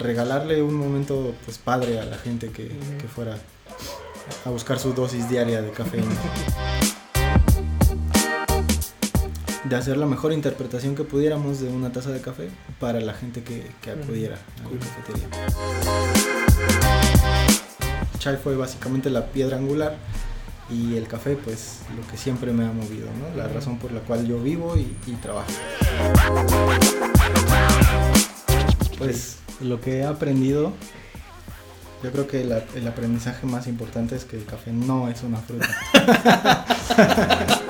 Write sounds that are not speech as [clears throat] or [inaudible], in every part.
regalarle un momento pues padre a la gente que, que fuera a buscar su dosis diaria de cafeína. [laughs] De hacer la mejor interpretación que pudiéramos de una taza de café para la gente que, que acudiera a la cafetería. Chai fue básicamente la piedra angular y el café pues lo que siempre me ha movido, ¿no? la razón por la cual yo vivo y, y trabajo. Pues lo que he aprendido, yo creo que el aprendizaje más importante es que el café no es una fruta. [laughs]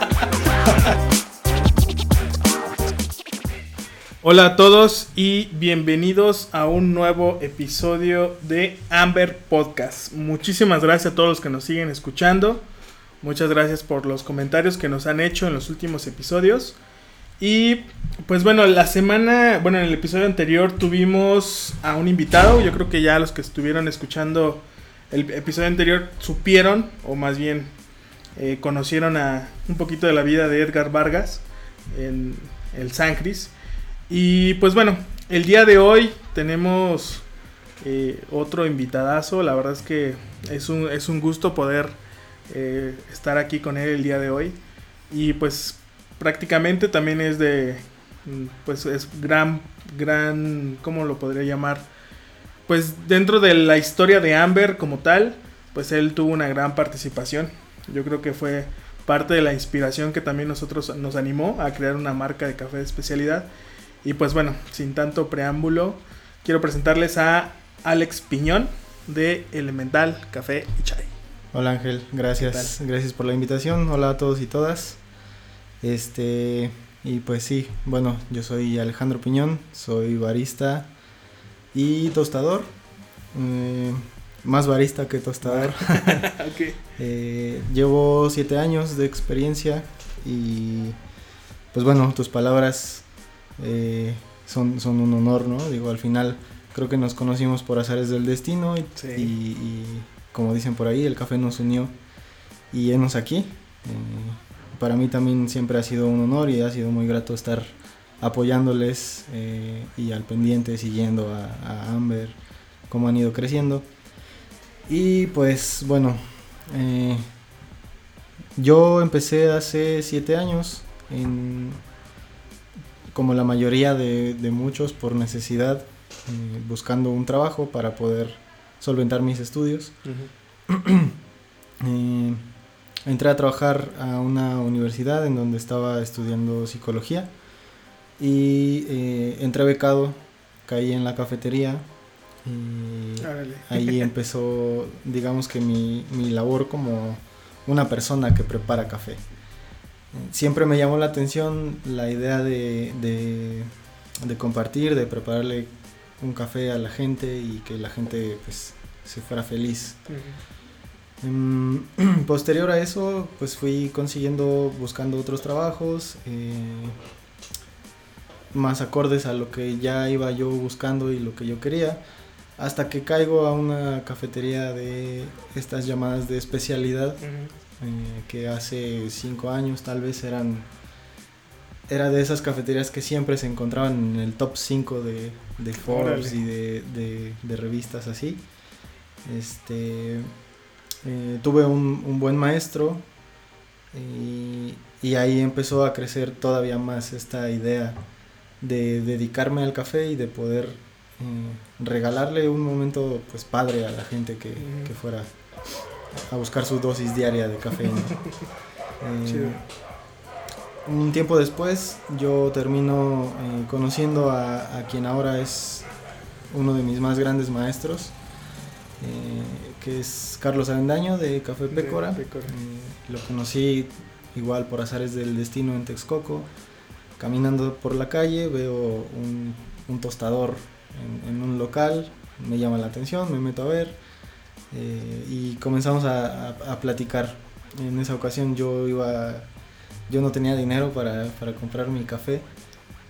Hola a todos y bienvenidos a un nuevo episodio de Amber Podcast. Muchísimas gracias a todos los que nos siguen escuchando. Muchas gracias por los comentarios que nos han hecho en los últimos episodios. Y pues bueno, la semana, bueno, en el episodio anterior tuvimos a un invitado. Yo creo que ya los que estuvieron escuchando el episodio anterior supieron, o más bien eh, conocieron a un poquito de la vida de Edgar Vargas en el Sancris. Y pues bueno, el día de hoy tenemos eh, otro invitadazo. La verdad es que es un, es un gusto poder eh, estar aquí con él el día de hoy. Y pues prácticamente también es de, mm, pues es gran, gran, ¿cómo lo podría llamar? Pues dentro de la historia de Amber como tal, pues él tuvo una gran participación. Yo creo que fue parte de la inspiración que también nosotros nos animó a crear una marca de café de especialidad. Y pues bueno, sin tanto preámbulo, quiero presentarles a Alex Piñón de Elemental Café y Chai. Hola Ángel, gracias, gracias por la invitación. Hola a todos y todas. Este, y pues sí, bueno, yo soy Alejandro Piñón, soy barista y tostador. Eh, más barista que tostador. [laughs] [laughs] Eh, llevo siete años de experiencia y pues bueno, tus palabras eh, son, son un honor, ¿no? Digo, al final creo que nos conocimos por azares del destino y, Sí. y- y como dicen por ahí, el café nos unió y enos aquí. Eh, para mí también siempre ha sido un honor y ha sido muy grato estar apoyándoles eh, y al pendiente, siguiendo a, a Amber, cómo han ido creciendo. Y pues bueno, eh, yo empecé hace siete años, en, como la mayoría de, de muchos, por necesidad, eh, buscando un trabajo para poder solventar mis estudios. [clears throat] entré a trabajar a una universidad en donde estaba estudiando psicología y eh, entré becado, caí en la cafetería y Órale. ahí [laughs] empezó, digamos que mi, mi labor como una persona que prepara café. Siempre me llamó la atención la idea de, de, de compartir, de prepararle un café a la gente y que la gente pues se fuera feliz. [clears throat] posterior a eso, pues fui consiguiendo, buscando otros trabajos, eh, más acordes a lo que ya iba yo buscando y lo que yo quería, hasta que caigo a una cafetería de estas llamadas de especialidad, eh, que hace cinco años tal vez eran, era de esas cafeterías que siempre se encontraban en el top 5 de, de Forbes Órale. y de, de- de revistas así. Este, eh, tuve un, un buen maestro y, y ahí empezó a crecer todavía más esta idea de dedicarme al café y de poder eh, regalarle un momento pues padre a la gente que, fuera a buscar su dosis diaria de cafeína. [laughs] Eh, un tiempo después yo termino eh, conociendo a, a quien ahora es uno de mis más grandes maestros, eh, que es Carlos Avendaño de Café De Pécora. Eh, lo conocí igual por azares del destino en Texcoco. Caminando por la calle veo un, un tostador en, en un local, me llama la atención, me meto a ver eh, y comenzamos a, a- a platicar. En esa ocasión yo iba, yo no tenía dinero para, para comprar mi café.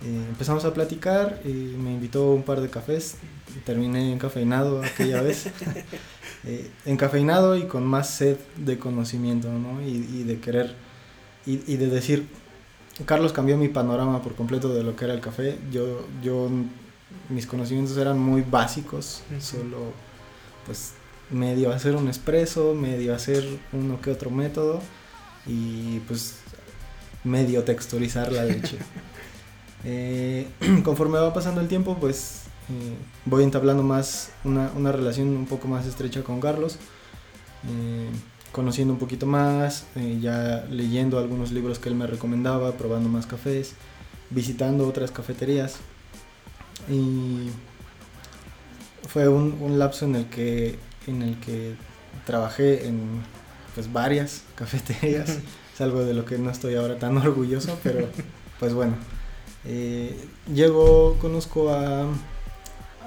Eh, empezamos a platicar y me invitó un par de cafés. Terminé encafeinado aquella vez. [laughs] Eh, encafeinado y con más sed de conocimiento, ¿no? Y, y de querer, y, y de decir, Carlos cambió mi panorama por completo de lo que era el café. Yo, yo mis conocimientos eran muy básicos, solo pues medio hacer un espresso, medio hacer uno que otro método y pues medio texturizar la leche. [laughs] Eh, [clears throat] conforme va pasando el tiempo, pues eh, voy entablando más una, una, relación un poco más estrecha con Carlos, eh, conociendo un poquito más, ya leyendo algunos libros que él me recomendaba, probando más cafés, visitando otras cafeterías. Y fue un, un lapso en el que en el que trabajé en pues varias [laughs] cafeterías. [laughs] es algo de lo que no estoy ahora tan orgulloso, pero pues bueno. Eh, llego, conozco a,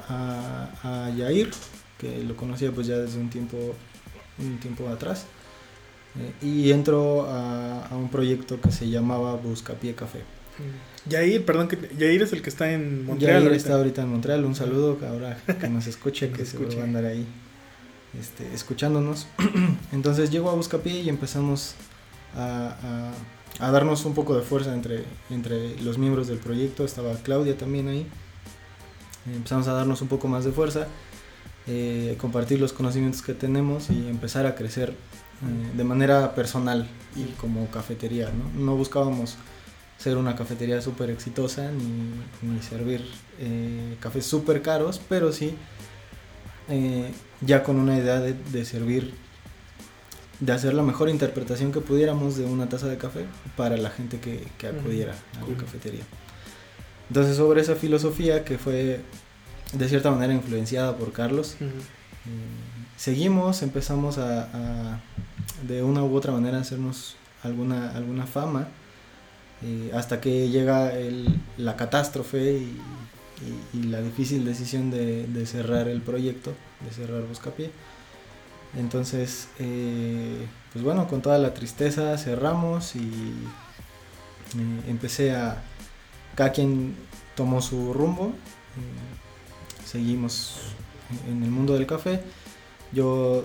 a, Yair, que lo conocía pues ya desde un tiempo, un tiempo atrás. Eh, y entro a, a, un proyecto que se llamaba Buscapié Café. Yair, perdón, que Yair es el que está en Montreal. Yair está ahorita en Montreal. Un saludo ahora que nos [laughs] escuche, que se va a andar ahí este, escuchándonos. [clears throat] Entonces llego a Buscapié y empezamos a, a, darnos un poco de fuerza entre, entre los miembros del proyecto. Estaba Claudia también ahí. Empezamos a darnos un poco más de fuerza, eh, compartir los conocimientos que tenemos y empezar a crecer eh, de manera personal y como cafetería. No, no buscábamos ser una cafetería súper exitosa ni, ni servir eh, cafés súper caros, pero sí ya con una idea de, servir, de hacer la mejor interpretación que pudiéramos de una taza de café para la gente que, acudiera a la cafetería. Entonces sobre esa filosofía que fue de cierta manera influenciada por Carlos, eh, seguimos, empezamos a, de una u otra manera hacernos alguna, alguna fama, eh, hasta que llega la catástrofe y, y, la difícil decisión de, cerrar el proyecto, de cerrar Buscapié. Entonces, eh, pues bueno, con toda la tristeza cerramos y empecé a... Cada quien tomó su rumbo, eh, seguimos en el mundo del café. Yo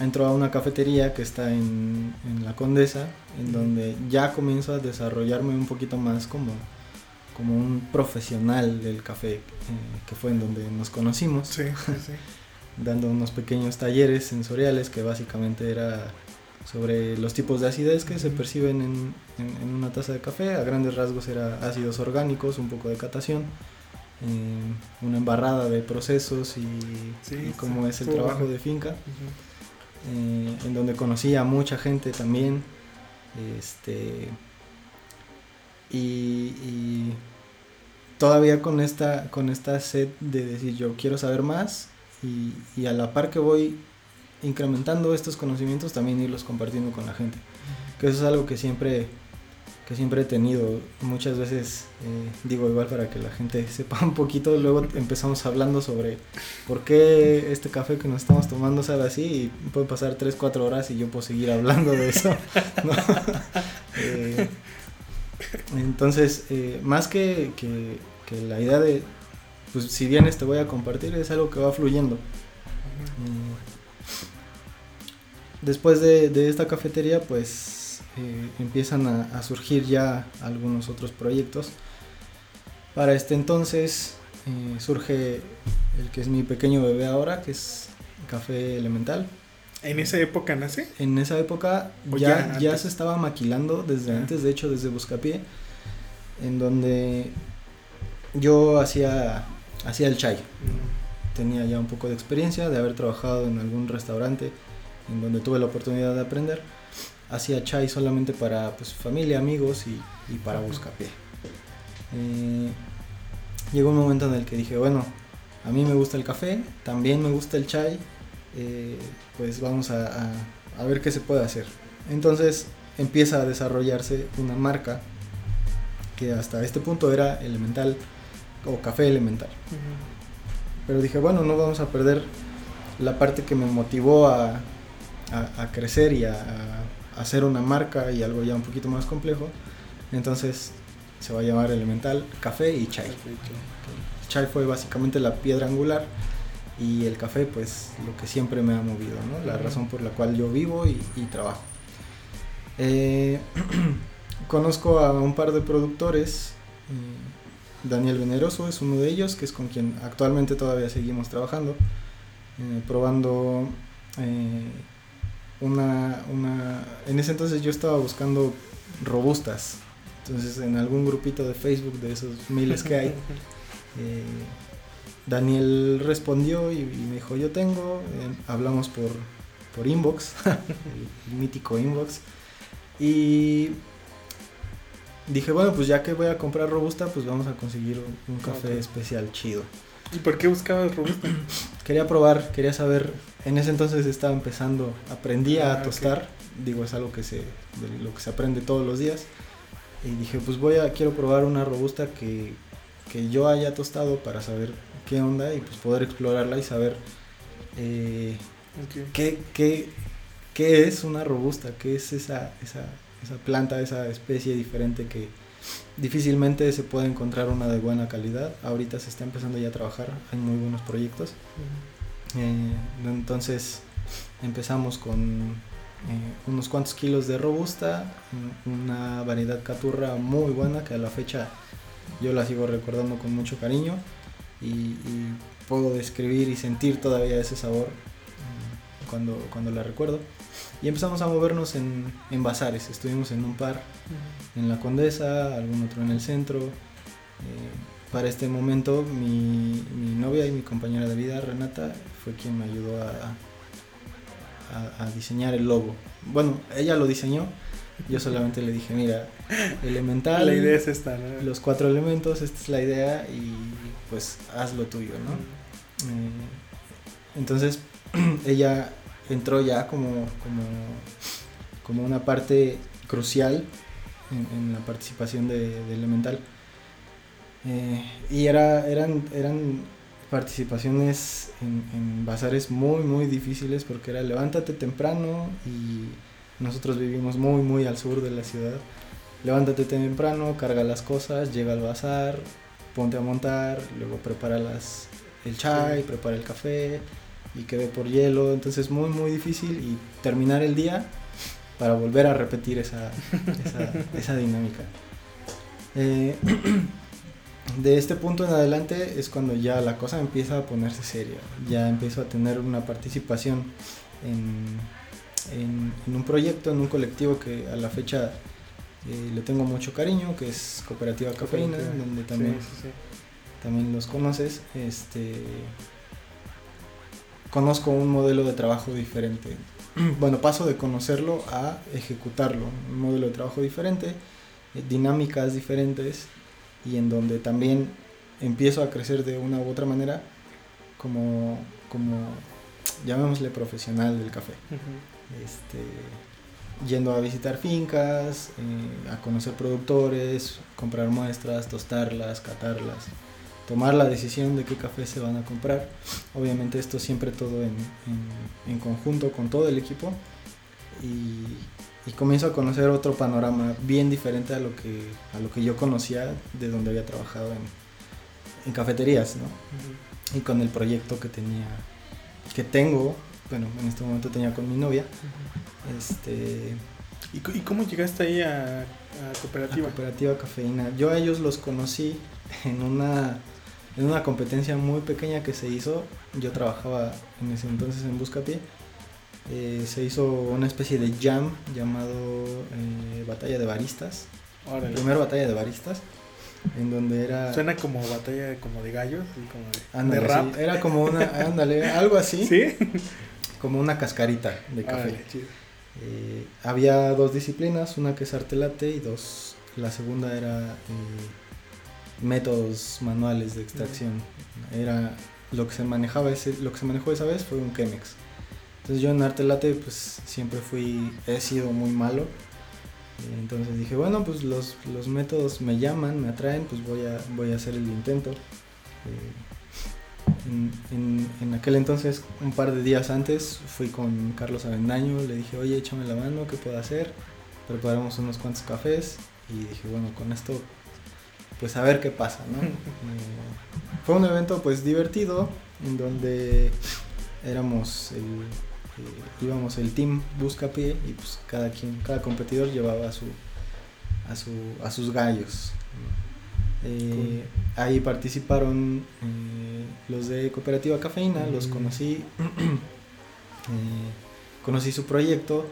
entro a una cafetería que está en, en la Condesa, en donde ya comienzo a desarrollarme un poquito más como como un profesional del café, eh, que fue en donde nos conocimos, sí, sí, [laughs] dando unos pequeños talleres sensoriales que básicamente era sobre los tipos de acidez que se perciben en, en, una taza de café. A grandes rasgos era ácidos orgánicos, un poco de catación, eh, una embarrada de procesos y, cómo es el trabajo de finca, eh, en donde conocí a mucha gente también. Este, y, todavía con esta, con esta sed de decir yo quiero saber más y, a la par que voy incrementando estos conocimientos también irlos compartiendo con la gente. Que eso es algo que siempre, que siempre he tenido. Muchas veces eh, digo igual para que la gente [laughs] sepa un poquito, luego empezamos hablando sobre por qué este café que nos estamos tomando sabe así y puede pasar 3, 4 horas y yo puedo seguir hablando de eso. [laughs] [laughs] eh, entonces, eh, más que, que, la idea de, pues si vienes te voy a compartir, es algo que va fluyendo. Mm. después de, esta cafetería, pues eh, empiezan a, surgir ya algunos otros proyectos. Para este entonces eh, surge el que es mi pequeño bebé ahora, que es Café Elemental. ¿En esa época nace? En esa época ya, ya, se estaba maquilando desde antes, de hecho desde Buscapié, en donde yo hacía, hacía el chai. Tenía ya un poco de experiencia de haber trabajado en algún restaurante en donde tuve la oportunidad de aprender. Hacía chai solamente para pues, familia, amigos y, para Buscapié. Eh, llegó un momento en el que dije, bueno, a mí me gusta el café, también me gusta el chai eh, pues vamos a, ver qué se puede hacer. Entonces empieza a desarrollarse una marca que hasta este punto era elemental o café elemental. Pero dije, bueno, no vamos a perder la parte que me motivó a, crecer y a, hacer una marca y algo ya un poquito más complejo. Entonces se va a llamar elemental café y chai. Chai fue básicamente la piedra angular y el café pues lo que siempre me ha movido, ¿no? la razón por la cual yo vivo y, trabajo. Eh, [clears throat] conozco a un par de productores Daniel Veneroso es uno de ellos, que es con quien actualmente todavía seguimos trabajando, eh, probando eh, una, una... En ese entonces yo estaba buscando robustas, entonces en algún grupito de Facebook de esos miles que hay, [laughs] eh, Daniel respondió y, y me dijo, yo tengo, eh, hablamos por, por inbox, [laughs] el mítico inbox, y dije, bueno, pues ya que voy a comprar robusta, pues vamos a conseguir un, un café especial chido. ¿Y por qué buscabas robusta? [clears throat] Quería probar, quería saber, en ese entonces estaba empezando, aprendí Ah, a tostar, digo, es algo que se, de lo que se aprende todos los días, y dije, pues voy a, quiero probar una robusta que, que yo haya tostado para saber qué onda y pues poder explorarla y saber eh, Ok. ¿Qué, qué, qué es una robusta? ¿Qué es esa, esa, esa planta, esa especie diferente que difícilmente se puede encontrar una de buena calidad? Ahorita se está empezando ya a trabajar, hay muy buenos proyectos. Eh, entonces empezamos con eh, unos cuantos kilos de robusta, un- una variedad caturra muy buena que a la fecha yo la sigo recordando con mucho cariño y, y puedo describir y sentir todavía ese sabor mm, cuando, cuando la recuerdo. Y empezamos a movernos en, en bazares, estuvimos en un par en la Condesa, algún otro en el centro. Eh, para este momento mi, mi novia y mi compañera de vida, Renata, fue quien me ayudó a, a, a diseñar el logo. Bueno, ella lo diseñó, yo solamente le dije, mira, elemental, La idea es esta, ¿no? los cuatro elementos, esta es la idea y pues haz lo tuyo, ¿no? Eh, entonces [clears throat] ella entró ya como, como, como una parte crucial en, en la participación de, de Elemental. Eh, y era, eran, eran participaciones en, en bazares muy, muy difíciles porque era levántate temprano y nosotros vivimos muy, muy al sur de la ciudad. Levántate temprano, carga las cosas, llega al bazar, ponte a montar, luego prepara las, el chai, prepara el café y quede por hielo. Entonces muy muy difícil y terminar el día para volver a repetir esa, esa, [laughs] esa dinámica. Eh, [clears throat] de este punto en adelante es cuando ya la cosa empieza a ponerse seria. Ya empiezo a tener una participación en, en, en un proyecto, en un colectivo que a la fecha eh, le tengo mucho cariño, que es Cooperativa Cafeína, Cooperativa. donde también Sí, sí, sí. también los conoces, este conozco un modelo de trabajo diferente. [clears throat] Bueno, paso de conocerlo a ejecutarlo, un modelo de trabajo diferente, eh, dinámicas diferentes y en donde también empiezo a crecer de una u otra manera como como llamémosle profesional del café. Este, yendo a visitar fincas, eh, a conocer productores, comprar muestras, tostarlas, catarlas, tomar la decisión de qué café se van a comprar. Obviamente esto siempre todo en, en- en conjunto con todo el equipo y, y comienzo a conocer otro panorama bien diferente a lo que, a lo que yo conocía de donde había trabajado en, en cafeterías, ¿no? Y con el proyecto que tenía, que tengo, bueno, en este momento tenía con mi novia, este, ¿Y, cómo llegaste ahí a, cooperativa? cooperativa cafeína. Yo a ellos los conocí en una, en una competencia muy pequeña que se hizo. Yo trabajaba en ese entonces en Buscapié. Eh, se hizo una especie de jam llamado eh, Batalla de Baristas. Órale. Primera batalla de baristas. En donde era... Suena como batalla como de gallos, como de, ándale, de rap. sí, era como una... Ándale, algo así. [laughs] ¿Sí? Como una cascarita de café. Órale. Eh, había dos disciplinas, una que es arte latte y dos, la segunda era eh, métodos manuales de extracción. Era lo que se manejaba ese, lo que se manejó esa vez fue un Chemex. Entonces yo en arte latte pues siempre fui, he sido muy malo. Entonces dije, bueno, pues los, los métodos me llaman, me atraen, pues voy a, voy a hacer el intento. Eh, en, en- en aquel entonces, un par de días antes, fui con Carlos Avendaño, le dije, oye, échame la mano, ¿qué puedo hacer? Preparamos unos cuantos cafés y dije, bueno, con esto, pues a ver qué pasa, ¿no? [laughs] Fue un evento pues divertido, en donde éramos el, eh, íbamos el team Buscapié y pues cada quien, cada competidor llevaba a su, a su, a sus gallos. Eh, ahí participaron eh, los de Cooperativa Cafeína, los Mm. conocí, [clears throat] conocí su proyecto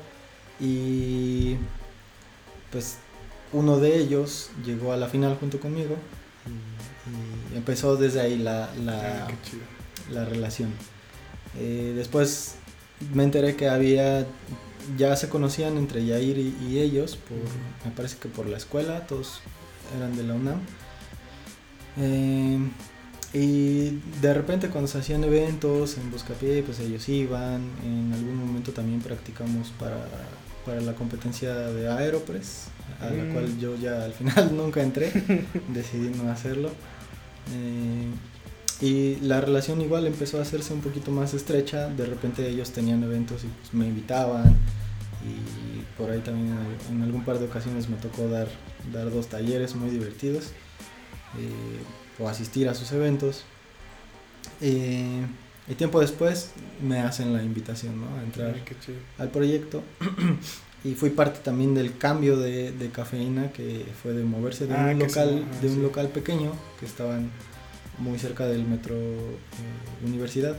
y pues uno de ellos llegó a la final junto conmigo y, y empezó desde ahí la, la, Ah, la relación. Eh, después me enteré que había, ya se conocían entre Yair y, y ellos, por, me parece que por la escuela, todos eran de la UNAM. Eh, y de repente cuando se hacían eventos en Buscapié, pues ellos iban, en algún momento también practicamos para, para la competencia de Aeropress, a la Mm. cual yo ya al final [laughs] nunca entré, decidí no hacerlo. Eh, y la relación igual empezó a hacerse un poquito más estrecha. De repente ellos tenían eventos y pues, me invitaban. Y por ahí también en, al- en algún par de ocasiones me tocó dar, dar dos talleres muy divertidos. eh, o asistir a sus eventos. Eh, y tiempo después me hacen la invitación ¿no? a entrar Ay, al proyecto. [clears throat] y fui parte también del cambio de, de cafeína que fue de moverse de Ah, un local sí, ah, de un sí. local pequeño que estaban muy cerca del metro eh, universidad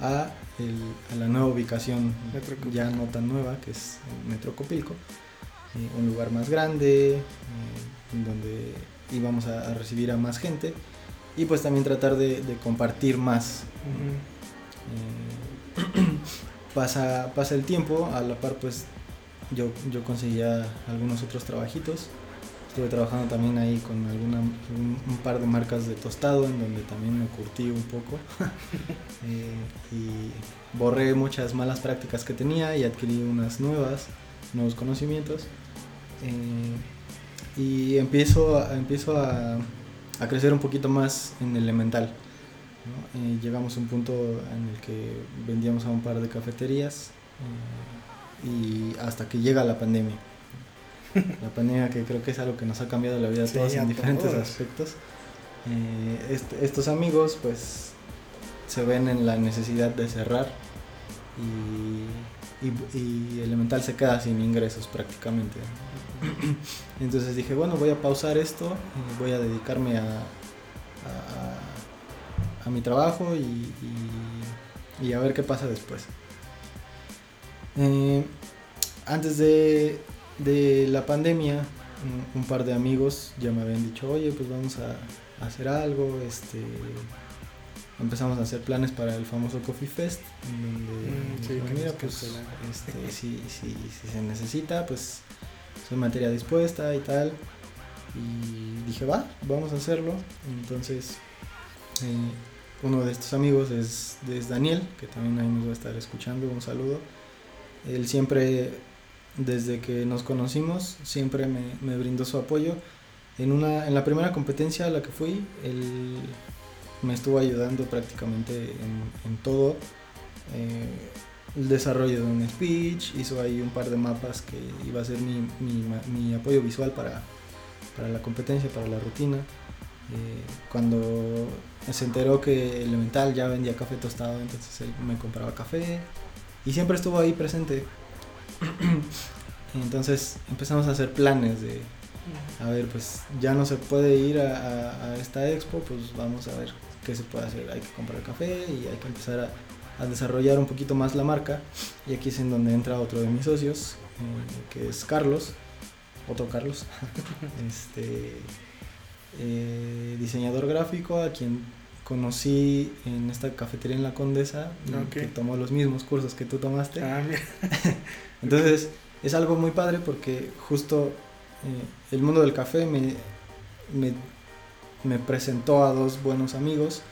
a, el- a la nueva ubicación ya no tan nueva que es el metro Copilco eh, un lugar más grande eh, en donde íbamos a, a recibir a más gente y pues también tratar de, de compartir más [clears throat] pasa, pasa el tiempo, a la par pues yo, yo conseguía algunos otros trabajitos. Estuve trabajando también ahí con alguna, un, un par de marcas de tostado en donde también me curtí un poco. [laughs] Eh, y borré muchas malas prácticas que tenía y adquirí unas nuevas, nuevos conocimientos. Eh, y empiezo, a- empiezo a, a crecer un poquito más en elemental. ¿no? Eh, llegamos a un punto en el que vendíamos a un par de cafeterías y hasta que llega la pandemia. La pandemia que creo que es algo que nos ha cambiado la vida a Sí, todos a en diferentes todos. aspectos. Eh, est- estos amigos pues se ven en la necesidad de cerrar y, y- y Elemental se queda sin ingresos prácticamente. [clears throat] Entonces dije, bueno, voy a pausar esto y voy a dedicarme a, a- a mi trabajo y- y a ver qué pasa después. Eh, antes de, de la pandemia, un, un par de amigos ya me habían dicho, oye, pues vamos a, a hacer algo. Este, empezamos a hacer planes para el famoso Coffee Fest. donde Mm, sí, mira, pues cancelaron". [laughs] este, si, si, si se necesita, pues soy materia dispuesta y tal. Y dije, va, vamos a hacerlo. Entonces, eh, uno de estos amigos es, es Daniel, que también ahí nos va a estar escuchando. Un saludo. Él siempre, desde que nos conocimos, siempre me, brindó su apoyo. En, una, en la primera competencia a la que fui, él me estuvo ayudando prácticamente en, todo. Eh, el desarrollo de un speech, hizo ahí un par de mapas que iba a ser mi, apoyo visual para, para la competencia, para la rutina. Eh, cuando se enteró que Elemental ya vendía café tostado, entonces él me compraba café y siempre estuvo ahí presente. [clears throat] entonces empezamos a hacer planes de, a ver, pues ya no se puede ir a, esta expo, pues vamos a ver qué se puede hacer. Hay que comprar café y hay que empezar a, a desarrollar un poquito más la marca. Y aquí es en donde entra otro de mis socios, eh, que es Carlos, otro Carlos, [laughs] este eh, diseñador gráfico a quien conocí en esta cafetería en la Condesa, que tomó los mismos cursos que tú tomaste. Ah, mira. [laughs] Entonces es algo muy padre porque justo eh, el mundo del café me, me, me presentó a dos buenos amigos,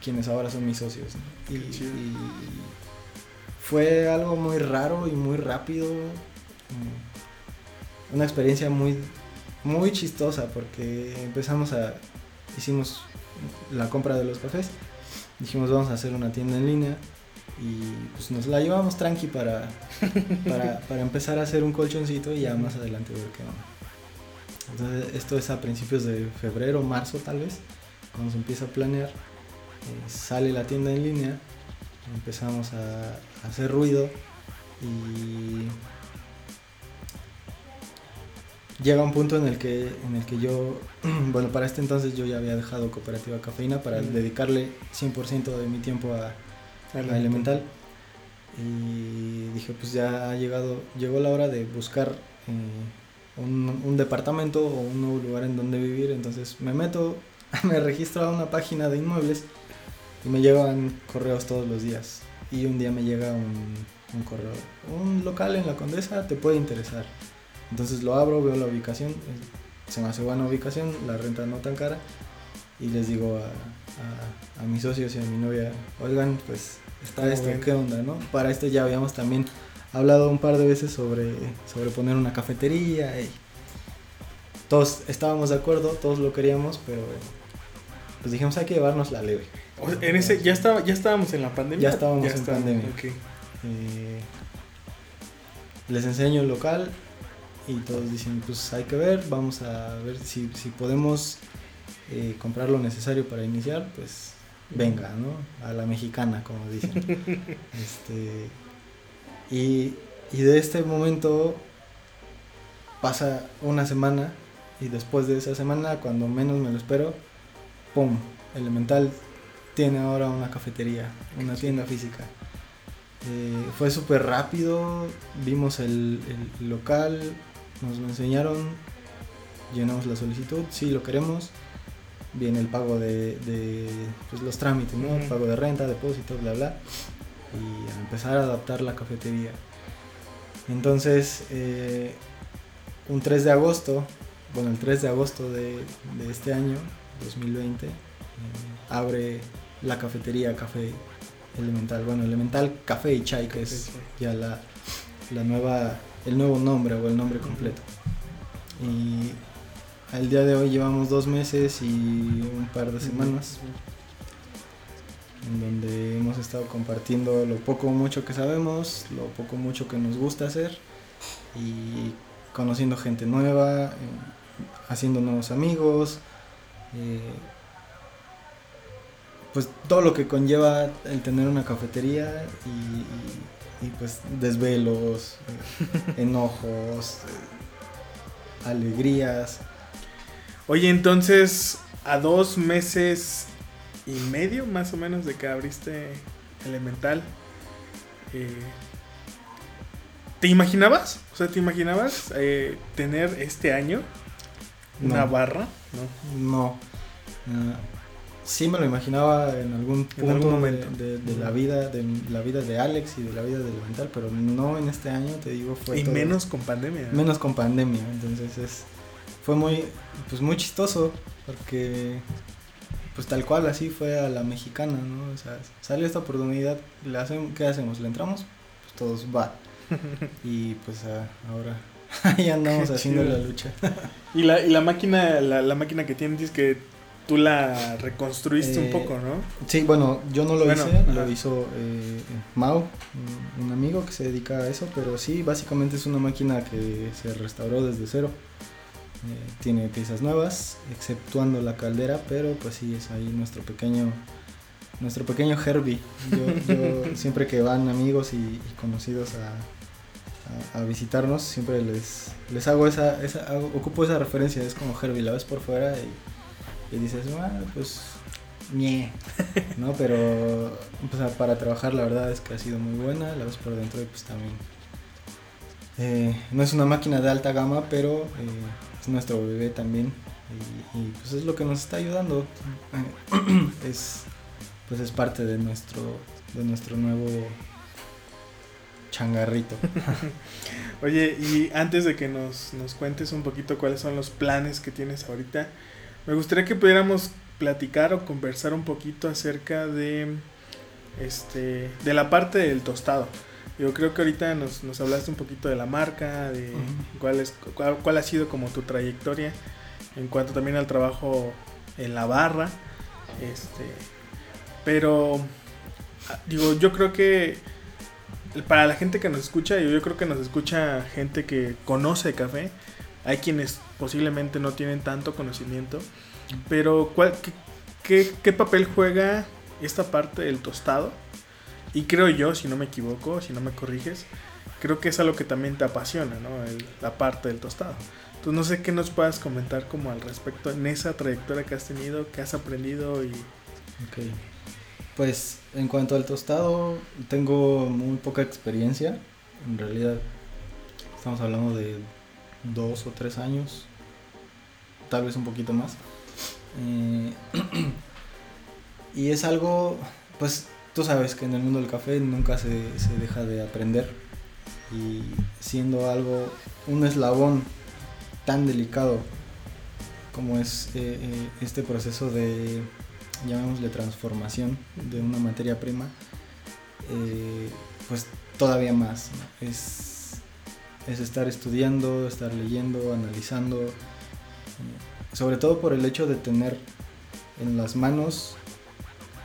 quienes ahora son mis socios. ¿no? Y, y fue algo muy raro y muy rápido. mm, Una experiencia muy, muy chistosa porque empezamos a... Hicimos la compra de los cafés. Dijimos vamos a hacer una tienda en línea y pues nos la llevamos tranqui para, [laughs] para, para empezar a hacer un colchoncito y ya más adelante ver qué onda. Entonces esto es a principios de febrero, marzo tal vez, cuando se empieza a planear, eh, sale la tienda en línea, empezamos a, a hacer ruido y llega un punto en el que, en el que yo, [clears throat] bueno, para este entonces yo ya había dejado Cooperativa Cafeína para Mm. dedicarle 100% de mi tiempo a, a Elemental. Y dije, pues ya ha llegado, llegó la hora de buscar eh, un, un departamento o un nuevo lugar en donde vivir. Entonces me meto, [laughs] me registro a una página de inmuebles y me llegan correos todos los días. Y un día me llega un, un correo, un local en la Condesa te puede interesar. Entonces lo abro, veo la ubicación, se me hace buena ubicación, la renta no tan cara. Y les digo a, a- a mis socios y a mi novia, oigan, pues está ¿Cómo esto, ven? ¿qué onda? ¿no? Para esto ya habíamos también hablado un par de veces sobre, sobre poner una cafetería. Y todos estábamos de acuerdo, todos lo queríamos, pero pues dijimos hay que llevarnos la leve. O sea, en ese, ya, estaba, ya estábamos en la pandemia. Ya estábamos en pandemia. ok. Eh, les enseño el local y todos dicen, pues hay que ver, vamos a ver si, si podemos eh, comprar lo necesario para iniciar, pues venga, ¿no? A la mexicana, como dicen. [laughs] este, y, y de este momento pasa una semana y después de esa semana, cuando menos me lo espero, ¡pum! Elemental tiene ahora una cafetería, una tienda física. Eh, fue súper rápido, vimos el, el local, nos lo enseñaron, llenamos la solicitud, sí lo queremos, viene el pago de, de, pues, los trámites, ¿no? Ujú. pago de renta, depósito, bla, bla, y a empezar a adaptar la cafetería. Entonces, eh, un 3 de agosto, bueno, el 3 de agosto de, de este año, 2020, eh, abre la cafetería Café Elemental. Bueno, Elemental Café y Chai, que es ya la, la nueva, el nuevo nombre o el nombre completo. Y al día de hoy llevamos dos meses y un par de semanas en donde hemos estado compartiendo lo poco o mucho que sabemos, lo poco o mucho que nos gusta hacer y conociendo gente nueva, eh, haciendo nuevos amigos, eh, pues todo lo que conlleva el tener una cafetería y, y- y, pues desvelos, [laughs] enojos, alegrías. Oye, entonces, a dos meses y medio más o menos de que abriste Elemental, eh, ¿te imaginabas? O sea, ¿te imaginabas eh, tener este año una No. barra? No. No. Sí me lo imaginaba en algún punto algún de- momento. De, la vida, de la vida de Alex y de la vida de Elemental, pero no en este año, te digo, fue y todo- menos con pandemia. ¿no? menos con pandemia. Entonces es fue muy pues muy chistoso porque pues tal cual así fue a la mexicana, ¿no? O sea, sale esta oportunidad, ¿le hacemos, ¿qué hacemos? ¿Le entramos? Pues todos va. [laughs] y pues ah, ahora [laughs] ahí andamos haciendo la lucha. [laughs] Y la, y la máquina, la, la máquina que tienes es que tú la reconstruiste un Eh, poco, ¿no? Sí, bueno, yo no lo Bueno, hice, lo hizo eh, Mau, un, un amigo que se dedica a eso, pero sí, básicamente es una máquina que se restauró desde cero. Eh, tiene piezas nuevas, exceptuando la caldera, pero pues sí, es ahí nuestro pequeño, nuestro pequeño Herbie. Yo, yo [laughs] siempre que van amigos y, y conocidos a, a- a visitarnos, siempre les, les hago esa, esa hago- ocupo esa referencia, es como Herbie, la ves por fuera y, y dices, ah, pues, ñe, ¿no? Pero pues, para trabajar la verdad es que ha sido muy buena, la ves por dentro y pues también. eh, no es una máquina de alta gama, pero eh, es nuestro bebé también y, y, pues es lo que nos está ayudando. Eh, [clears throat] es pues es parte de nuestro de nuestro nuevo changarrito. [laughs] Oye, y antes de que nos, nos cuentes un poquito cuáles son los planes que tienes ahorita, me gustaría que pudiéramos platicar o conversar un poquito acerca de este de la parte del tostado. Yo creo que ahorita nos, nos hablaste un poquito de la marca, de cuál, es, cuál, cuál ha sido como tu trayectoria en cuanto también al trabajo en la barra. Este, pero ah, digo, yo creo que para la gente que nos escucha, yo, yo creo que nos escucha gente que conoce café. Hay quienes posiblemente no tienen tanto conocimiento. Pero ¿cuál, qué, qué- qué papel juega esta parte del tostado? Y creo yo, si no me equivoco, si no me corriges, creo que es algo que también te apasiona, ¿no? la parte del tostado. Entonces no sé qué nos puedas comentar como al respecto en esa trayectoria que has tenido, que has aprendido y... Ok. Pues en cuanto al tostado, tengo muy poca experiencia. En realidad, estamos hablando de dos o tres años, tal vez un poquito más. Eh, [clears throat] y es algo, pues tú sabes que en el mundo del café nunca se, deja de aprender. Y siendo algo, un eslabón tan delicado como es eh, eh, este proceso de llamémosle transformación de una materia prima, pues todavía más. Es, es, estar estudiando, estar leyendo, analizando, eh, sobre todo por el hecho de tener en las manos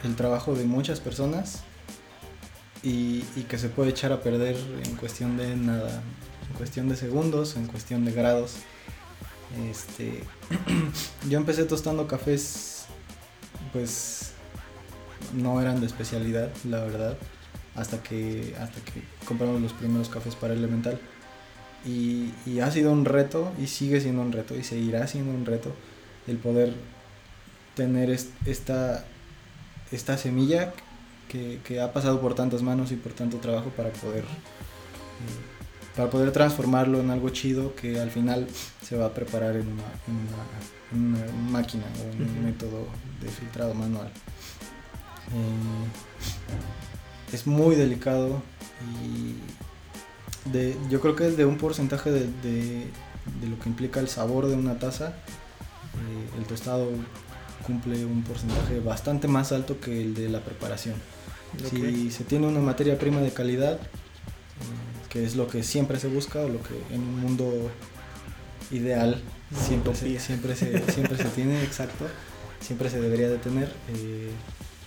el trabajo de muchas personas y, que se puede echar a perder en cuestión de nada, en cuestión de segundos, en cuestión de grados. Este, [clears throat] yo empecé tostando cafés pues no eran de especialidad, la verdad, hasta que, hasta que compramos los primeros cafés para Elemental. Y, y, ha sido un reto, y sigue siendo un reto, y seguirá siendo un reto, el poder tener esta, esta semilla que, que, ha pasado por tantas manos y por tanto trabajo para poder, eh, para poder transformarlo en algo chido que al final se va a preparar en una, en una una máquina o un método de filtrado manual. Eh, es muy delicado y de, yo creo que es de un porcentaje de, de, lo que implica el sabor de una taza. Eh, el tostado cumple un porcentaje bastante más alto que el de la preparación. Si se tiene una materia prima de calidad, eh, que es lo que siempre se busca o lo que en un mundo ideal siempre se, siempre, se, siempre se tiene, [laughs] exacto, siempre se debería de tener. Eh,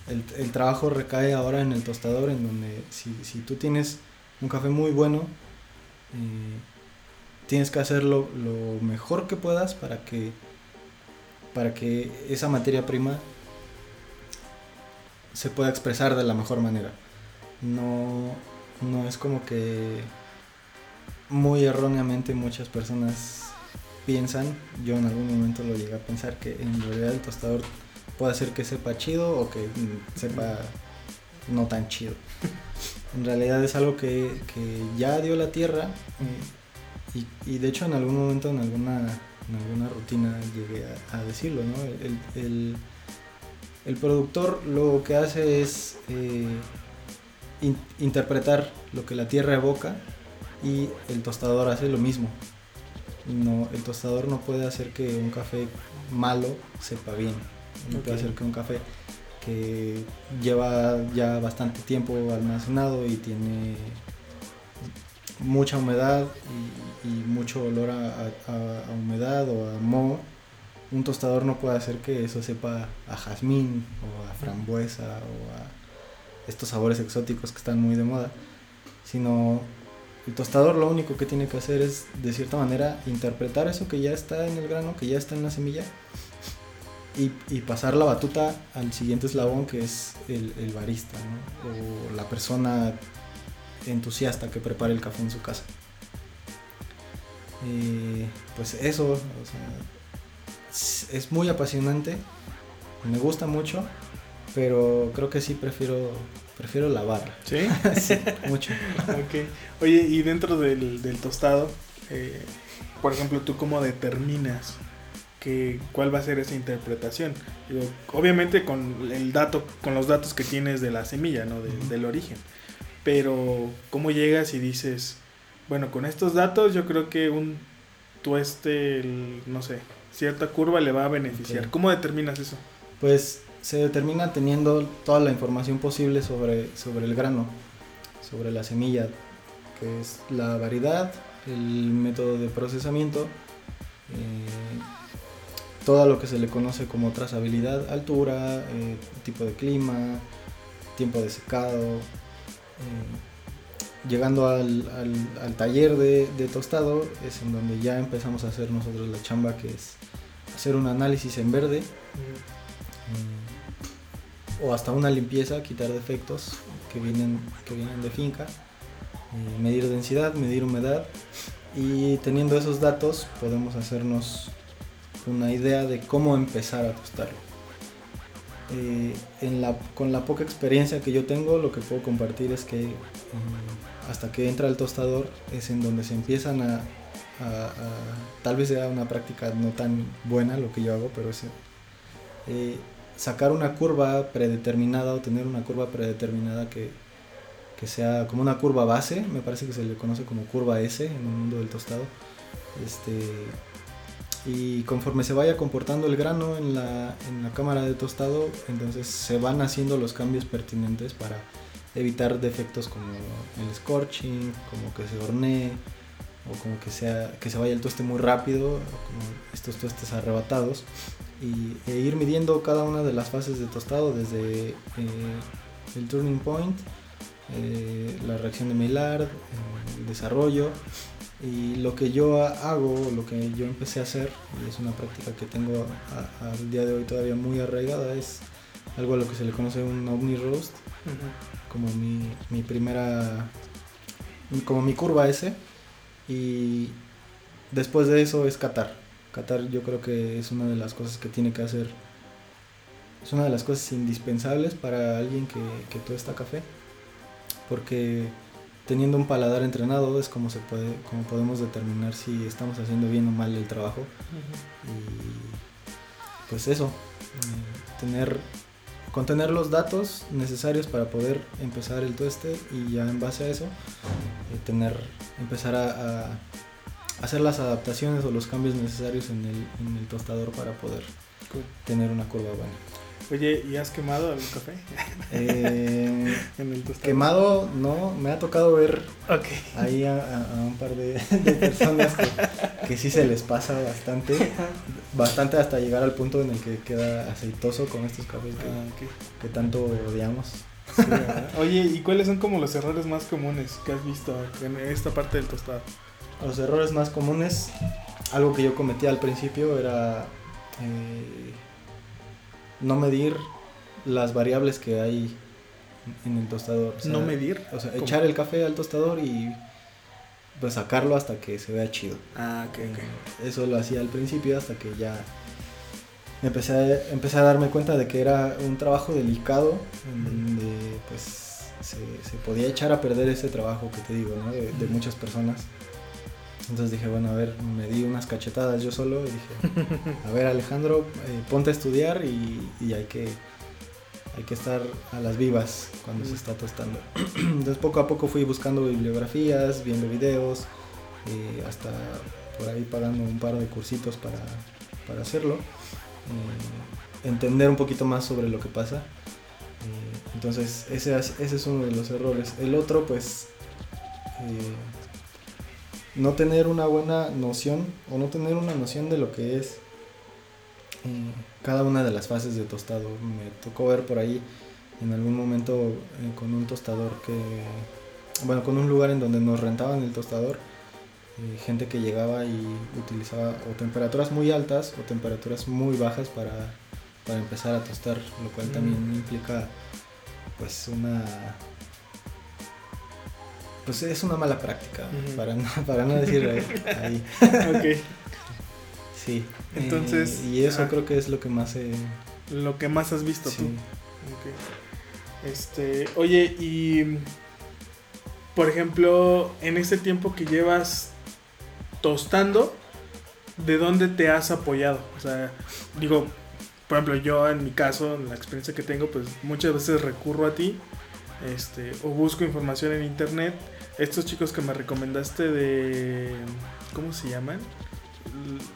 el, trabajo recae ahora en el tostador, en donde si, tú tienes un café muy bueno, tienes que hacerlo lo mejor que puedas para que, para que esa materia prima se pueda expresar de la mejor manera. No, no es como que muy erróneamente muchas personas piensan, yo en algún momento lo llegué a pensar, que en realidad el tostador puede hacer que sepa chido o que sepa no tan chido. [laughs] en realidad es algo que, ya dio la tierra y, de hecho en algún momento en alguna, en alguna rutina llegué a, decirlo, ¿no? El, el, productor lo que hace es eh, interpretar lo que la tierra evoca y el tostador hace lo mismo no, el tostador no puede hacer que un café malo sepa bien. No puede hacer que un café que lleva ya bastante tiempo almacenado y tiene mucha humedad y, mucho olor a, humedad o a moho, un tostador no puede hacer que eso sepa a jazmín o a frambuesa o a estos sabores exóticos que están muy de moda, sino el tostador lo único que tiene que hacer es, de cierta manera, interpretar eso que ya está en el grano, que ya está en la semilla, y, pasar la batuta al siguiente eslabón, que es el, barista, o la persona entusiasta que prepara el café en su casa. Eh, pues eso, es muy apasionante, me gusta mucho, pero creo que sí prefiero Prefiero lavar. ¿Sí? [laughs] sí, mucho. Oye, y dentro del, tostado, eh, por ejemplo, ¿tú cómo determinas que, cuál va a ser esa interpretación? obviamente con el dato, con los datos que tienes de la semilla, ¿no? Del origen. Pero, ¿cómo llegas y dices, bueno, con estos datos yo creo que un tueste, no sé, cierta curva le va a beneficiar? ¿Cómo determinas eso? Pues se determina teniendo toda la información posible sobre, sobre el grano, sobre la semilla, que es la variedad, el método de procesamiento, eh, todo lo que se le conoce como trazabilidad, altura, eh, tipo de clima, tiempo de secado. Eh, llegando al, taller de, tostado es en donde ya empezamos a hacer nosotros la chamba que es hacer un análisis en verde o hasta una limpieza, quitar defectos que vienen, que vienen de finca. eh, medir densidad, medir humedad y teniendo esos datos podemos hacernos una idea de cómo empezar a tostarlo. Eh, con la poca experiencia que yo tengo, lo que puedo compartir es que mm, hasta que entra el tostador es en donde se empiezan a, tal vez sea una práctica no tan buena lo que yo hago, pero es eh, sacar una curva predeterminada o tener una curva predeterminada que, que sea como una curva base, me parece que se le conoce como curva S en el mundo del tostado. Este, y conforme se vaya comportando el grano en la, en la cámara de tostado, entonces se van haciendo los cambios pertinentes para evitar defectos como el scorching, como que se hornee o como que sea que se vaya el toste muy rápido, como estos tostes arrebatados y e ir midiendo cada una de las fases de tostado desde eh, el turning point, eh, la reacción de Maillard, el desarrollo y lo que yo hago, lo que yo empecé a hacer, y es una práctica que tengo al día de hoy todavía muy arraigada, es algo a lo que se le conoce un ovni roast, como mi, mi, primera, como mi curva S. Y después de eso es catar. Catar yo creo que es una de las cosas que tiene que hacer, es una de las cosas indispensables para alguien que, que tuesta café, porque teniendo un paladar entrenado es como se puede como podemos determinar si estamos haciendo bien o mal el trabajo. Y pues eso eh, tener contener los datos necesarios para poder empezar el tueste y ya en base a eso eh, tener empezar a, hacer las adaptaciones o los cambios necesarios en el, en el tostador para poder tener una curva buena Oye, ¿y has quemado algún café? Eh, [laughs] quemado, no, me ha tocado ver ahí a, un par de, [laughs] personas que, sí se les pasa bastante, [laughs] bastante hasta llegar al punto en el que queda aceitoso con estos cafés que, ah, tanto odiamos. Oye, ¿y cuáles son como los errores más comunes que has visto en esta parte del tostado? Los errores más comunes, algo que yo cometí al principio era... Eh, no medir las variables que hay en el tostador. no medir. O sea, echar el café al tostador y pues sacarlo hasta que se vea chido. Ah, ok, Eso lo hacía al principio hasta que ya empecé a, empecé a darme cuenta de que era un trabajo delicado en donde pues se, podía echar a perder ese trabajo que te digo, ¿no? de, de muchas personas. Entonces dije, bueno, a ver, me di unas cachetadas yo solo y dije, [laughs] a ver Alejandro, eh, ponte a estudiar y, hay, que, hay que estar a las vivas cuando se está tostando. [clears throat] Entonces poco a poco fui buscando bibliografías, viendo videos, eh, hasta por ahí pagando un par de cursitos para, hacerlo, eh, entender un poquito más sobre lo que pasa. entonces ese, ese es uno de los errores. El otro pues no tener una buena noción o no tener una noción de lo que es eh, cada una de las fases de tostado. Me tocó ver por ahí en algún momento eh, con un tostador que, bueno, con un lugar en donde nos rentaban el tostador, eh, gente que llegaba y utilizaba o temperaturas muy altas o temperaturas muy bajas para, para empezar a tostar, lo cual también mm. implica pues una pues es una mala práctica, para, no, para no decir ahí. [laughs] ok. Sí. Entonces. y eso creo que es lo que más Lo que más has visto tú. Este. Oye, y. Por ejemplo, en este tiempo que llevas tostando, ¿de dónde te has apoyado? O sea, digo, por ejemplo, yo en mi caso, en la experiencia que tengo, pues muchas veces recurro a ti. Este, o busco información en internet estos chicos que me recomendaste de. ¿Cómo se llaman?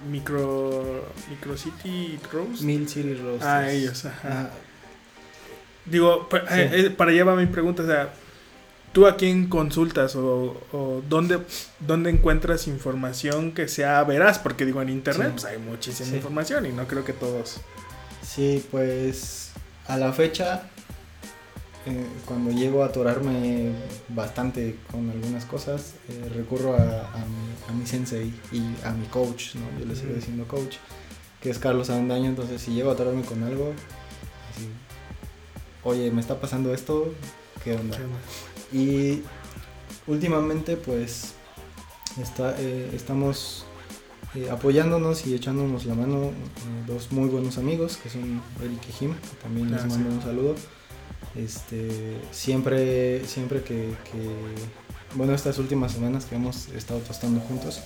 Micro. Micro City Rose. Mill City Rose. Ah, ellos, ajá. Digo, eh, eh, para, allá va mi pregunta, o sea, ¿tú a quién consultas o, o dónde, dónde, encuentras información que sea veraz? Porque digo, en internet pues hay muchísima información y no creo que todos. Sí, pues a la fecha eh, cuando llego a atorarme bastante con algunas cosas, eh, recurro a, mi, sensei y a mi coach, ¿no? Yo le sigo diciendo coach, que es Carlos Avendaño, entonces si llego a atorarme con algo, así, oye, me está pasando esto, ¿qué onda? Y últimamente pues está, eh, estamos eh, apoyándonos y echándonos la mano eh, dos muy buenos amigos que son Eric y Jim, que también les Ah, mando sí. un saludo. Este, siempre, siempre que, bueno, estas últimas semanas que hemos estado tostando juntos,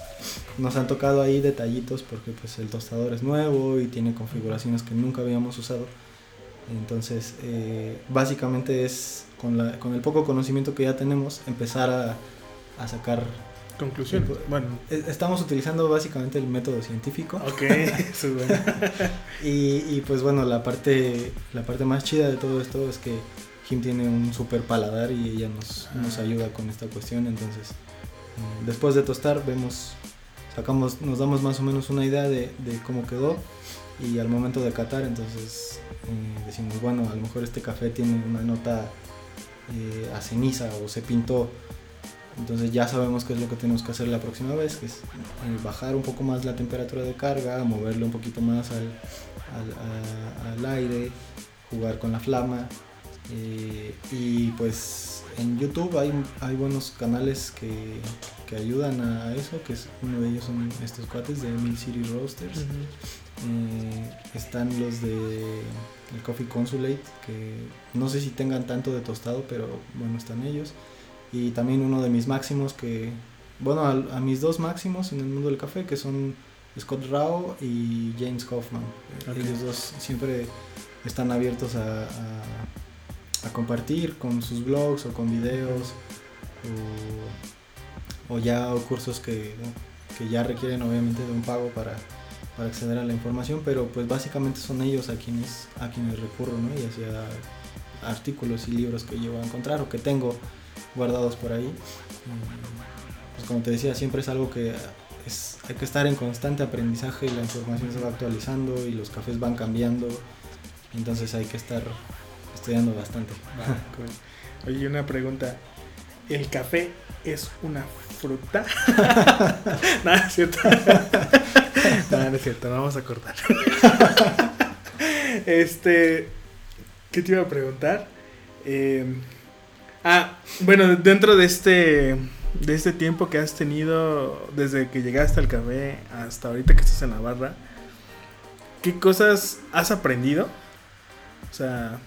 nos han tocado ahí detallitos porque pues el tostador es nuevo y tiene configuraciones que nunca habíamos usado. Entonces, eh, básicamente es con, la, con el poco conocimiento que ya tenemos, empezar a sacar... Conclusión. Bueno, e- Estamos utilizando básicamente el método científico. ok, [laughs] [laughs] eso es bueno. [laughs] Y, y, pues bueno, la parte, la parte más chida de todo esto es que Jim tiene un super paladar y ella nos, nos ayuda con esta cuestión. Entonces, eh, después de tostar, vemos, sacamos, nos damos más o menos una idea de, de cómo quedó. Y al momento de catar, entonces eh, decimos, bueno, a lo mejor este café tiene una nota eh, a ceniza o se pintó. Entonces ya sabemos qué es lo que tenemos que hacer la próxima vez, que es eh, bajar un poco más la temperatura de carga, moverle un poquito más al, al, a- al aire, jugar con la flama. eh, y pues en YouTube hay, hay buenos canales que, que ayudan a eso, que es, uno de ellos son estos cuates de Mill City Roasters. Eh, están los de el Coffee Consulate, que no sé si tengan tanto de tostado, pero bueno, están ellos. Y también uno de mis máximos que, bueno, a, a mis dos máximos en el mundo del café, que son Scott Rao y James Hoffman. Eh, Ok. Ellos dos siempre están abiertos a, a- a compartir con sus blogs o con videos o, o ya o cursos que, que ya requieren obviamente de un pago para, para acceder a la información, pero pues básicamente son ellos a quienes, a quienes recurro, ¿no? Ya sea artículos y libros que llevo a encontrar o que tengo guardados por ahí. Pues como te decía, siempre es algo que es, hay que estar en constante aprendizaje y la información se va actualizando y los cafés van cambiando, entonces hay que estar estudiando bastante. [laughs] Cool. Oye, una pregunta. ¿El café es una fruta? [laughs] [laughs] no, no es cierto. no, no es cierto, no vamos a cortar. este, ¿qué te iba a preguntar? Eh, ah, bueno, dentro de este de este tiempo que has tenido desde que llegaste al café hasta ahorita que estás en la barra, ¿qué cosas has aprendido? O sea,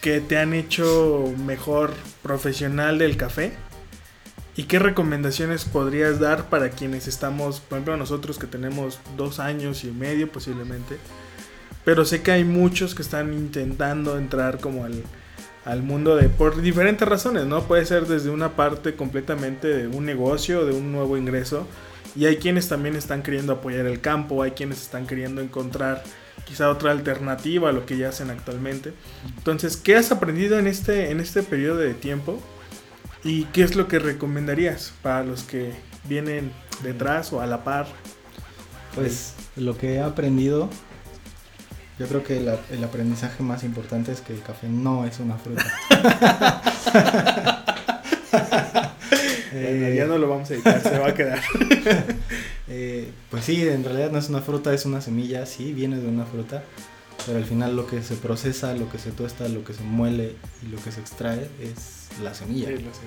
que te han hecho mejor profesional del café? ¿Y qué recomendaciones podrías dar para quienes estamos, por ejemplo, nosotros que tenemos dos años y medio posiblemente? Pero sé que hay muchos que están intentando entrar como al, al mundo de por diferentes razones, ¿no? Puede ser desde una parte completamente de un negocio, de un nuevo ingreso. Y hay quienes también están queriendo apoyar el campo, hay quienes están queriendo encontrar quizá otra alternativa a lo que ya hacen actualmente. Entonces, ¿qué has aprendido en este, en este periodo de tiempo? ¿Y qué es lo que recomendarías para los que vienen detrás o a la par? Pues lo que he aprendido, yo creo que la- el aprendizaje más importante es que el café no es una fruta. [laughs] [laughs] Bueno, Eh, ya no lo vamos a editar, se va a quedar. [laughs] eh, pues sí, en realidad no es una fruta, es una semilla, sí, viene de una fruta, pero al final lo que se procesa, lo que se tuesta, lo que se muele y lo que se extrae es la semilla. Sí, lo sé,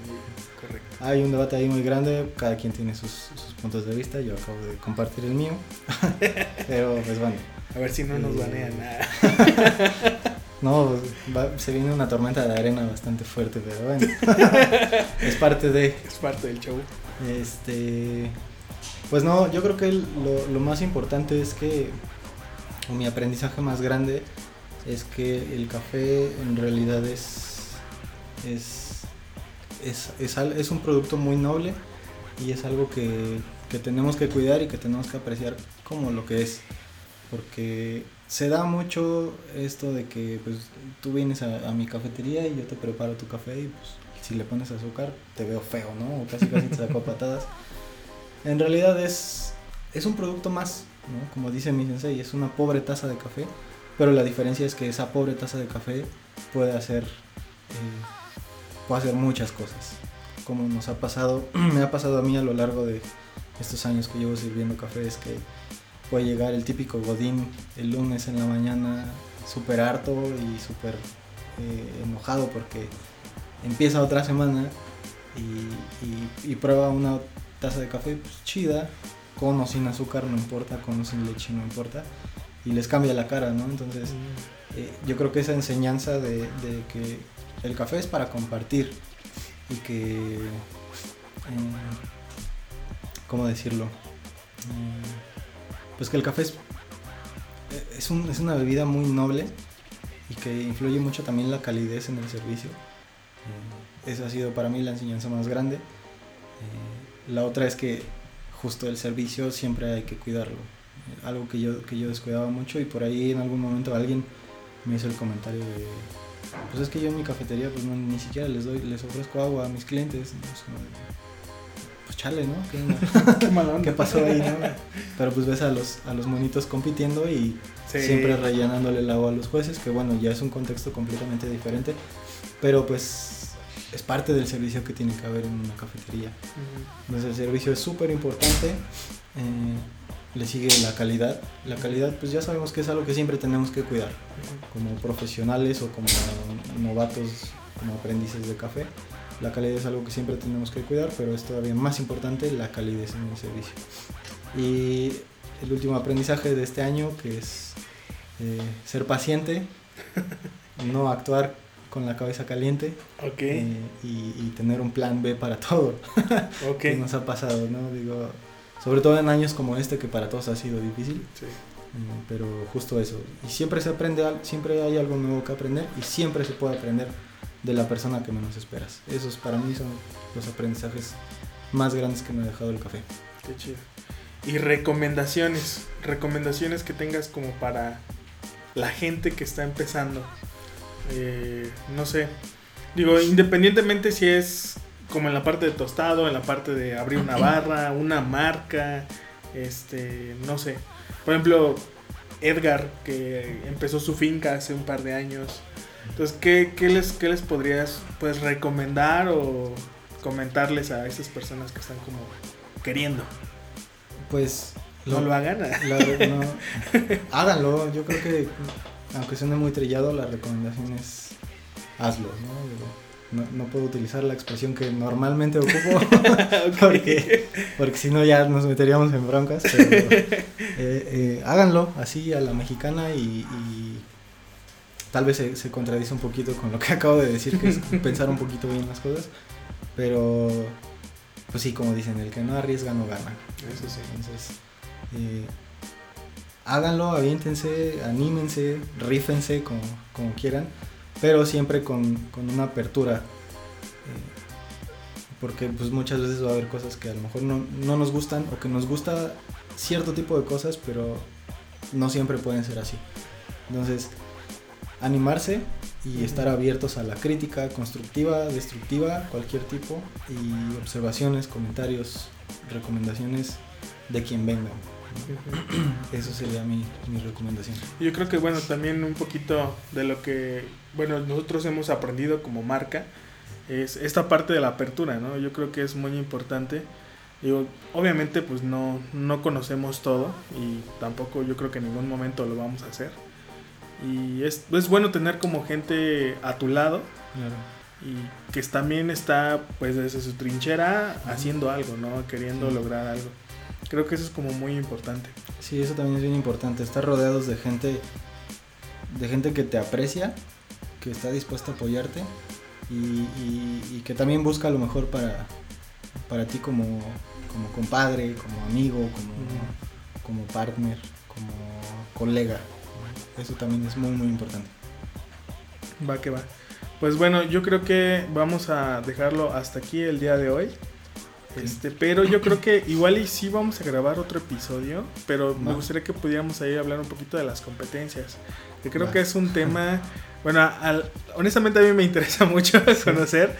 correcto. Hay un debate ahí muy grande, cada quien tiene sus, sus puntos de vista, yo acabo de compartir el mío, pero pues bueno. A ver si no nos Eh, banean nada. [laughs] No, va- se viene una tormenta de arena bastante fuerte, pero bueno. [laughs] es parte de. Es parte del show. Este. Pues no, yo creo que lo, lo más importante es que. O mi aprendizaje más grande es que el café en realidad es. Es. Es, es, es un producto muy noble y es algo que, que tenemos que cuidar y que tenemos que apreciar como lo que es. Porque se da mucho esto de que pues tú vienes a, a mi cafetería y yo te preparo tu café y pues si le pones azúcar te veo feo, ¿no? O casi casi te saco patadas. En realidad es, es un producto más, ¿no? Como dice mi sensei, es una pobre taza de café, pero la diferencia es que esa pobre taza de café puede hacer, eh, puede hacer muchas cosas. Como nos ha pasado, [clears throat] me ha pasado a mí a lo largo de estos años que llevo sirviendo café, es que puede llegar el típico godín el lunes en la mañana súper harto y súper eh, enojado porque empieza otra semana y, y, y prueba una taza de café pues, chida, con o sin azúcar, no importa, con o sin leche, no importa, y les cambia la cara, ¿no? Entonces, eh, yo creo que esa enseñanza de, de, que el café es para compartir y que, eh, ¿cómo decirlo? Pues que el café es, es, un, es, una bebida muy noble y que influye mucho también la calidez en el servicio. Eh, esa ha sido para mí la enseñanza más grande. la otra es que justo el servicio siempre hay que cuidarlo. Algo que yo, que yo descuidaba mucho y por ahí en algún momento alguien me hizo el comentario de, pues es que yo en mi cafetería pues ni siquiera les doy, les ofrezco agua a mis clientes. Chale, ¿no? ¿Qué, [laughs] [laughs] ¿Qué pasó ahí, no? Pero pues ves a los, a los monitos compitiendo y siempre rellenándole el agua a los jueces, que bueno, ya es un contexto completamente diferente. Pero pues es parte del servicio que tiene que haber en una cafetería. Entonces el servicio es súper importante. Eh, le sigue la calidad. La calidad, pues ya sabemos que es algo que siempre tenemos que cuidar, como profesionales o como novatos, como aprendices de café. La calidad es algo que siempre tenemos que cuidar, pero es todavía más importante la calidez en el servicio. Y el último aprendizaje de este año, que es eh, ser paciente, [laughs] no actuar con la cabeza caliente eh, y, tener un plan B para todo. [laughs] que nos ha pasado, ¿no? Digo, sobre todo en años como este que para todos ha sido difícil. Sí. Eh, pero justo eso. Y siempre se aprende, siempre hay algo nuevo que aprender y siempre se puede aprender de la persona que menos esperas. Esos para mí son los aprendizajes más grandes que me ha dejado el café. Qué chido. Y recomendaciones, recomendaciones que tengas como para la gente que está empezando eh, no sé. Digo, independientemente si es como en la parte de tostado, en la parte de abrir una [clears throat] barra, una marca, este, no sé. Por ejemplo, Edgar, que empezó su finca hace un par de años. Entonces, ¿qué, les, qué les podrías pues, recomendar o comentarles a esas personas que están como queriendo? Pues... No lo, hagan. [laughs] háganlo, yo creo que aunque suene muy trillado, la recomendación es hazlo, ¿no? no, puedo utilizar la expresión que normalmente ocupo [laughs] [laughs] porque, porque si no ya nos meteríamos en broncas, pero eh, eh, háganlo así a la mexicana y, tal vez se, se, contradice un poquito con lo que [laughs] acabo de decir, que es pensar un poquito bien las cosas, pero pues sí, como dicen, el que no arriesga no gana. Eso sí. Entonces, eh, háganlo, aviéntense, anímense, rífense como, como quieran, pero siempre con, una apertura. Eh, porque pues muchas veces va a haber cosas que a lo mejor no, nos gustan o que nos gusta cierto tipo de cosas, pero no siempre pueden ser así. Entonces, animarse y estar abiertos a la crítica constructiva, destructiva, cualquier tipo, y observaciones, comentarios, recomendaciones de quien venga. Eso sería mi, mi recomendación. Yo creo que, bueno, también un poquito de lo que, bueno, nosotros hemos aprendido como marca es esta parte de la apertura, ¿no? Yo creo que es muy importante. Digo, obviamente, pues no, no conocemos todo y tampoco yo creo que en ningún momento lo vamos a hacer. Y es, es bueno tener como gente a tu lado. Y que también está, pues, desde su trinchera haciendo algo, ¿no? Queriendo lograr algo. Creo que eso es como muy importante. Sí, eso también es bien importante. Estar rodeados de gente, de gente que te aprecia, que está dispuesta a apoyarte y, que también busca lo mejor para, para ti como, como compadre, como amigo, como, como partner, como colega. Eso también es muy, muy importante. Va que va. Pues bueno, yo creo que vamos a dejarlo hasta aquí el día de hoy. Este, pero yo creo que igual y sí vamos a grabar otro episodio, pero me gustaría que pudiéramos ahí hablar un poquito de las competencias. Que creo que es un tema, bueno, honestamente a mí me interesa [laughs] mucho conocer.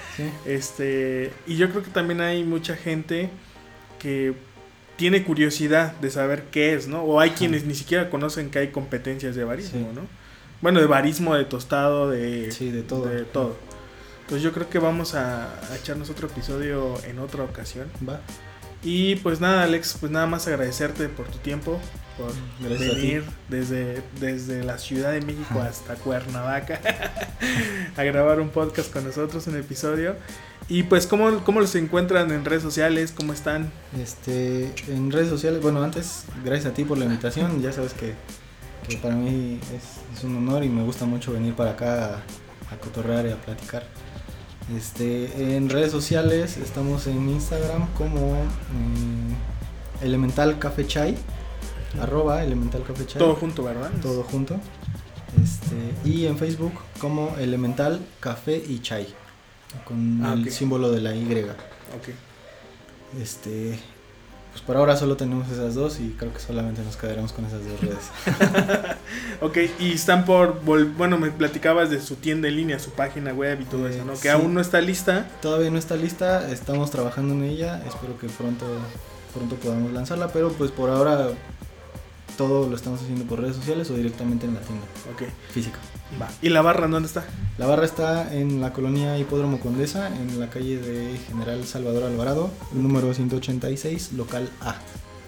Este, y yo creo que también hay mucha gente que tiene curiosidad de saber qué es, ¿no? O hay quienes ni siquiera conocen que hay competencias de barismo, ¿no? Bueno, de barismo, de tostado, de, sí, de todo. De todo. Pues yo creo que vamos a, echarnos otro episodio en otra ocasión. Va. Y pues nada, Alex, pues nada más agradecerte por tu tiempo, por venir desde, desde la Ciudad de México hasta Cuernavaca [laughs] a grabar un podcast con nosotros, un episodio. Y pues, ¿cómo, ¿cómo los encuentran en redes sociales? ¿Cómo están? Este, en redes sociales, bueno, antes, gracias a ti por la invitación. Ya sabes que, que para mí es, es un honor y me gusta mucho venir para acá a, a cotorrear y a platicar. Este, en redes sociales estamos en Instagram como mm, Elemental Café Chai, arroba Elemental Café Chai. Todo junto, ¿verdad? todo junto. Este, y en Facebook como Elemental Café y Chai, con Ah, el símbolo de la Y. Ok. Este, pues por ahora solo tenemos esas dos y creo que solamente nos quedaremos con esas dos redes. [laughs] Ok, y están por. Bueno, me platicabas de su tienda en línea, su página web y todo Eh, eso, ¿no? Que sí. aún no está lista. Todavía no está lista, estamos trabajando en ella, espero que pronto, pronto podamos lanzarla, pero pues por ahora todo lo estamos haciendo por redes sociales o directamente en la tienda Ok, física. Va. ¿Y la barra dónde está? La barra está en la colonia Hipódromo Condesa, en la calle de General Salvador Alvarado, número 186, local A.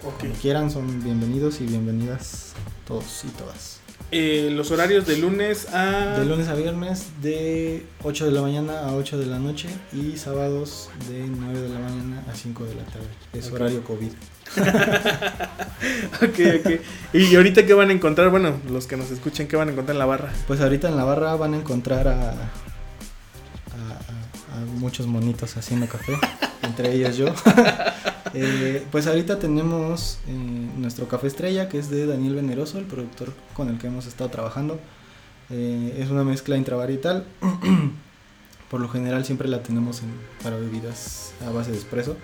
Cuando quieran son bienvenidos y bienvenidas todos y todas. Eh, los horarios de lunes a. De lunes a viernes de 8 de la mañana a 8 de la noche y sábados de 9 de la mañana 5 de la tarde. Es horario COVID. [laughs] Ok, ok. ¿Y ahorita qué van a encontrar? Bueno, los que nos escuchen, ¿qué van a encontrar en la barra? Pues ahorita en la barra van a encontrar a, a- a- a muchos monitos haciendo café, [laughs] entre ellos yo. [laughs] Eh, pues ahorita tenemos eh, nuestro café estrella, que es de Daniel Veneroso, el productor con el que hemos estado trabajando. Eh, es una mezcla intravarietal. [clears throat] Por lo general siempre la tenemos en- para bebidas a base de espresso.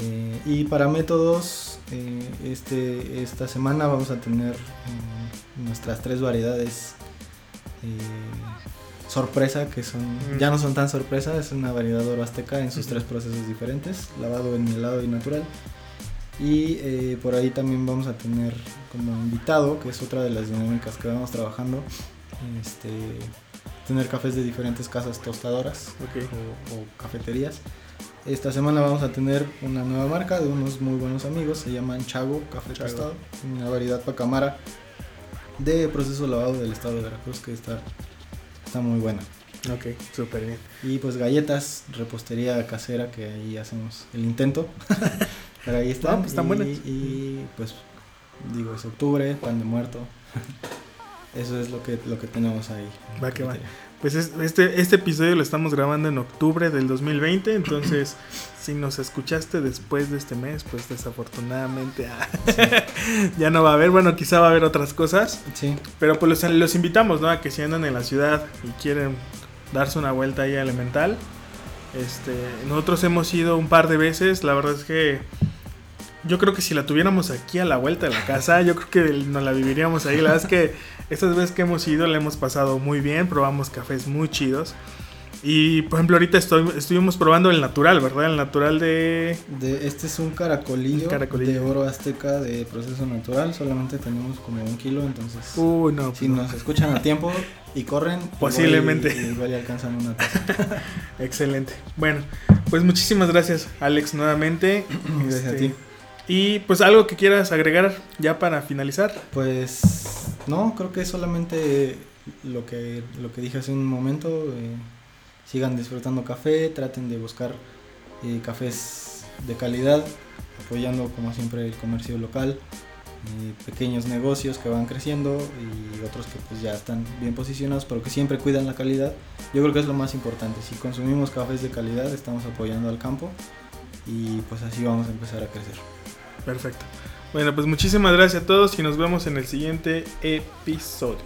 Eh, y para métodos, eh, este, esta semana vamos a tener mm, nuestras tres variedades eh, sorpresa, que son Mm. ya no son tan sorpresa, es una variedad oro azteca en sus tres procesos diferentes, lavado, enmielado y natural. Y por ahí también vamos a tener como invitado, que es otra de las dinámicas que vamos trabajando, este, tener cafés de diferentes casas tostadoras Ok. o, o cafeterías. Esta semana vamos a tener una nueva marca de unos muy buenos amigos, se llaman Chago Café Chago. Tostado, una variedad pacamara de proceso lavado del estado de Veracruz que está, está muy buena. Ok, súper bien. Y pues galletas, repostería casera que ahí hacemos el intento. [laughs] Pero ahí están. Ah, pues están y, buenas. y, pues digo, es octubre, pan de muerto. Eso es lo que, lo que tenemos ahí. Va que va. Pues es- este, este episodio lo estamos grabando en octubre del 2020, entonces [laughs] si nos escuchaste después de este mes, pues desafortunadamente ah, [laughs] ya no va a haber, bueno, quizá va a haber otras cosas, Sí, pero pues los, los invitamos, ¿no? A que si andan en la ciudad y quieren darse una vuelta ahí a Elemental, este, nosotros hemos ido un par de veces, la verdad es que yo creo que si la tuviéramos aquí a la vuelta de la casa, yo creo que nos la viviríamos ahí. La verdad es que estas veces que hemos ido la hemos pasado muy bien, probamos cafés muy chidos. Y por ejemplo, ahorita estoy, estuvimos probando el natural, ¿verdad? El natural de. de, este es un caracolillo, Un caracolillo. de oro azteca de proceso natural. Solamente tenemos como un kilo, entonces Uy, no. si pues no. nos escuchan a tiempo y corren, Posiblemente. igual y- igual y alcanzan una taza. [laughs] Excelente. Bueno, pues muchísimas gracias, Alex, nuevamente. [clears throat] Gracias a Este, ti. Y pues algo que quieras agregar ya para finalizar. Pues no, creo que es solamente lo que, lo que dije hace un momento. eh, sigan disfrutando café, traten de buscar eh, cafés de calidad, apoyando como siempre el comercio local, eh, pequeños negocios que van creciendo y otros que pues ya están bien posicionados, pero que siempre cuidan la calidad. Yo creo que es lo más importante. Si consumimos cafés de calidad, estamos apoyando al campo y pues así vamos a empezar a crecer. Perfecto. Bueno, pues muchísimas gracias a todos y nos vemos en el siguiente episodio.